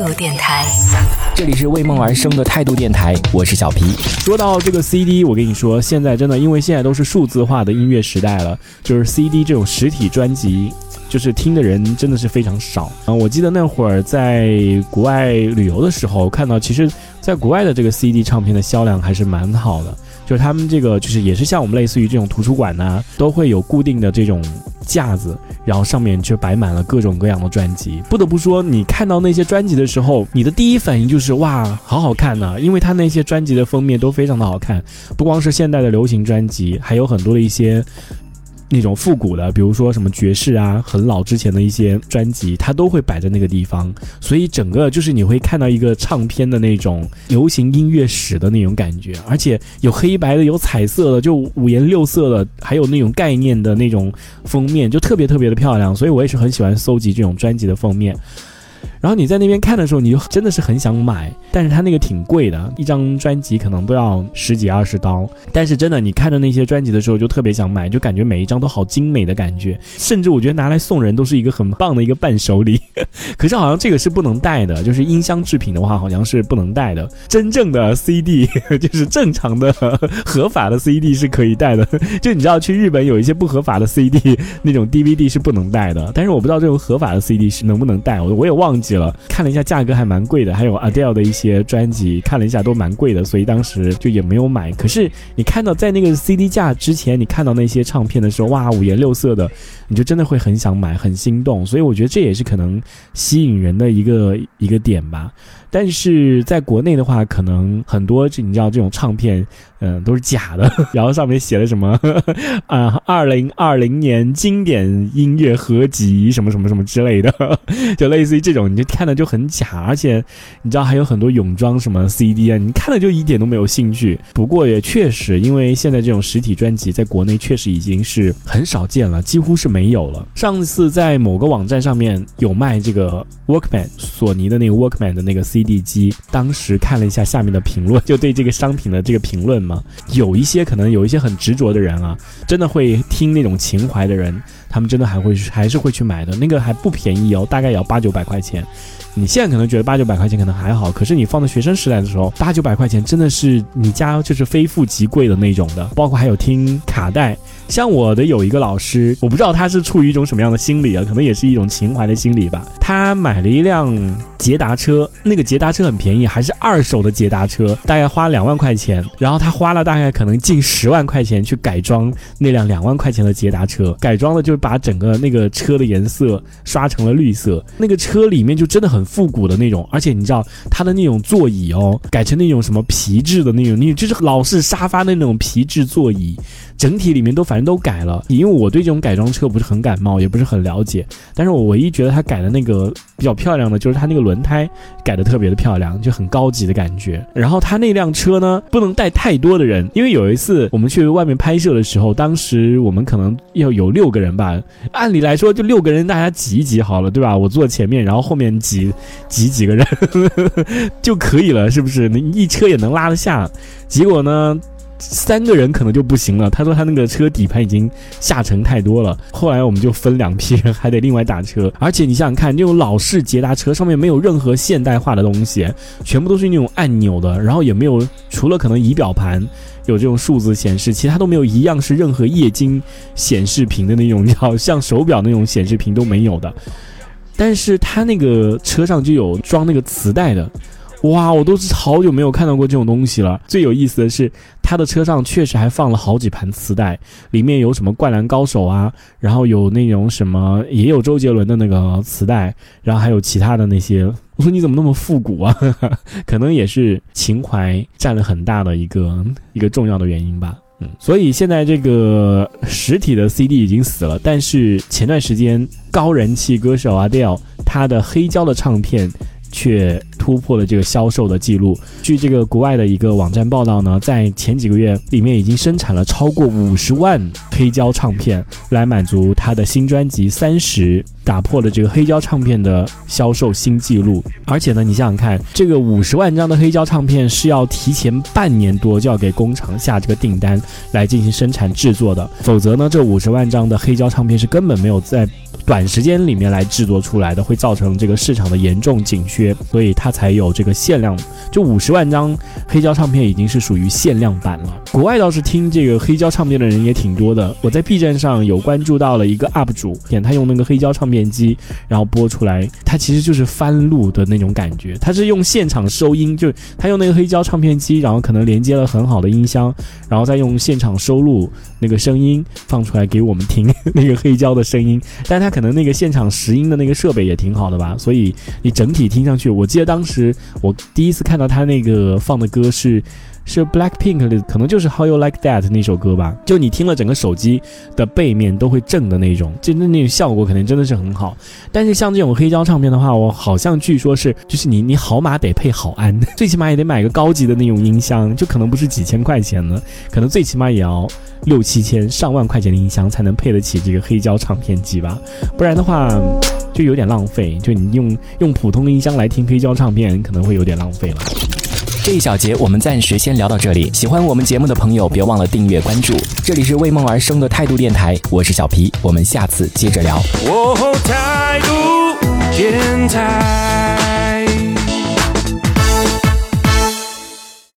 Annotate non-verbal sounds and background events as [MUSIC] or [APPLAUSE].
度电台，这里是为梦而生的态度电台，我是小皮。说到这个 CD，我跟你说，现在真的，因为现在都是数字化的音乐时代了，就是 CD 这种实体专辑，就是听的人真的是非常少啊。我记得那会儿在国外旅游的时候，看到其实在国外的这个 CD 唱片的销量还是蛮好的。就是他们这个，就是也是像我们类似于这种图书馆呐，都会有固定的这种架子，然后上面却摆满了各种各样的专辑。不得不说，你看到那些专辑的时候，你的第一反应就是哇，好好看呐！因为它那些专辑的封面都非常的好看，不光是现代的流行专辑，还有很多的一些。那种复古的，比如说什么爵士啊，很老之前的一些专辑，它都会摆在那个地方，所以整个就是你会看到一个唱片的那种流行音乐史的那种感觉，而且有黑白的，有彩色的，就五颜六色的，还有那种概念的那种封面，就特别特别的漂亮，所以我也是很喜欢搜集这种专辑的封面。然后你在那边看的时候，你就真的是很想买，但是它那个挺贵的，一张专辑可能都要十几二十刀。但是真的，你看着那些专辑的时候，就特别想买，就感觉每一张都好精美的感觉，甚至我觉得拿来送人都是一个很棒的一个伴手礼。[LAUGHS] 可是好像这个是不能带的，就是音箱制品的话，好像是不能带的。真正的 CD [LAUGHS] 就是正常的合法的 CD 是可以带的。就你知道，去日本有一些不合法的 CD，那种 DVD 是不能带的。但是我不知道这种合法的 CD 是能不能带，我我也忘记。了，看了一下价格还蛮贵的，还有 Adele 的一些专辑，看了一下都蛮贵的，所以当时就也没有买。可是你看到在那个 CD 架之前，你看到那些唱片的时候，哇，五颜六色的，你就真的会很想买，很心动。所以我觉得这也是可能吸引人的一个一个点吧。但是在国内的话，可能很多这你知道这种唱片，嗯，都是假的，[LAUGHS] 然后上面写了什么 [LAUGHS] 啊，二零二零年经典音乐合集什么什么什么之类的，[LAUGHS] 就类似于这种，看的就很假，而且你知道还有很多泳装什么 CD 啊，你看了就一点都没有兴趣。不过也确实，因为现在这种实体专辑在国内确实已经是很少见了，几乎是没有了。上次在某个网站上面有卖这个 Walkman，索尼的那个 Walkman 的那个。CD 机，当时看了一下下面的评论，就对这个商品的这个评论嘛，有一些可能有一些很执着的人啊，真的会听那种情怀的人，他们真的还会还是会去买的，那个还不便宜哦，大概也要八九百块钱。你现在可能觉得八九百块钱可能还好，可是你放在学生时代的时候，八九百块钱真的是你家就是非富即贵的那种的。包括还有听卡带，像我的有一个老师，我不知道他是出于一种什么样的心理啊，可能也是一种情怀的心理吧。他买了一辆捷达车，那个捷达车很便宜，还是二手的捷达车，大概花两万块钱。然后他花了大概可能近十万块钱去改装那辆两万块钱的捷达车，改装的就是把整个那个车的颜色刷成了绿色，那个车里面就真的很。复古的那种，而且你知道它的那种座椅哦，改成那种什么皮质的那种，那就是老式沙发的那种皮质座椅。整体里面都反正都改了，因为我对这种改装车不是很感冒，也不是很了解。但是我唯一觉得它改的那个比较漂亮的，就是它那个轮胎改的特别的漂亮，就很高级的感觉。然后它那辆车呢，不能带太多的人，因为有一次我们去外面拍摄的时候，当时我们可能要有六个人吧。按理来说就六个人，大家挤一挤好了，对吧？我坐前面，然后后面挤挤几个人 [LAUGHS] 就可以了，是不是？那一车也能拉得下。结果呢？三个人可能就不行了。他说他那个车底盘已经下沉太多了。后来我们就分两批人，还得另外打车。而且你想想看，这种老式捷达车上面没有任何现代化的东西，全部都是那种按钮的，然后也没有除了可能仪表盘有这种数字显示，其他都没有一样是任何液晶显示屏的那种，好像手表那种显示屏都没有的。但是他那个车上就有装那个磁带的。哇，我都是好久没有看到过这种东西了。最有意思的是，他的车上确实还放了好几盘磁带，里面有什么《灌篮高手》啊，然后有那种什么，也有周杰伦的那个磁带，然后还有其他的那些。我说你怎么那么复古啊？[LAUGHS] 可能也是情怀占了很大的一个一个重要的原因吧。嗯，所以现在这个实体的 CD 已经死了，但是前段时间高人气歌手 Adele 他的黑胶的唱片。却突破了这个销售的记录。据这个国外的一个网站报道呢，在前几个月里面已经生产了超过五十万黑胶唱片，来满足他的新专辑《三十》打破了这个黑胶唱片的销售新纪录。而且呢，你想想看，这个五十万张的黑胶唱片是要提前半年多就要给工厂下这个订单来进行生产制作的，否则呢，这五十万张的黑胶唱片是根本没有在短时间里面来制作出来的，会造成这个市场的严重紧缺，所以它才有这个限量。就五十万张黑胶唱片已经是属于限量版了。国外倒是听这个黑胶唱片的人也挺多的。我在 B 站上有关注到了一个 UP 主，点他用那个黑胶唱片机，然后播出来，他其实就是翻录的那种感觉。他是用现场收音，就他用那个黑胶唱片机，然后可能连接了很好的音箱，然后再用现场收录那个声音放出来给我们听 [LAUGHS] 那个黑胶的声音。但他可可能那个现场拾音的那个设备也挺好的吧，所以你整体听上去，我记得当时我第一次看到他那个放的歌是。是 Black Pink 的，可能就是 How You Like That 那首歌吧。就你听了整个手机的背面都会震的那种，真的那种效果肯定真的是很好。但是像这种黑胶唱片的话，我好像据说是，就是你你好马得配好安，[LAUGHS] 最起码也得买个高级的那种音箱，就可能不是几千块钱的，可能最起码也要六七千、上万块钱的音箱才能配得起这个黑胶唱片机吧。不然的话就有点浪费。就你用用普通的音箱来听黑胶唱片，可能会有点浪费了。这一小节我们暂时先聊到这里。喜欢我们节目的朋友，别忘了订阅关注。这里是为梦而生的态度电台，我是小皮，我们下次接着聊。态度电台。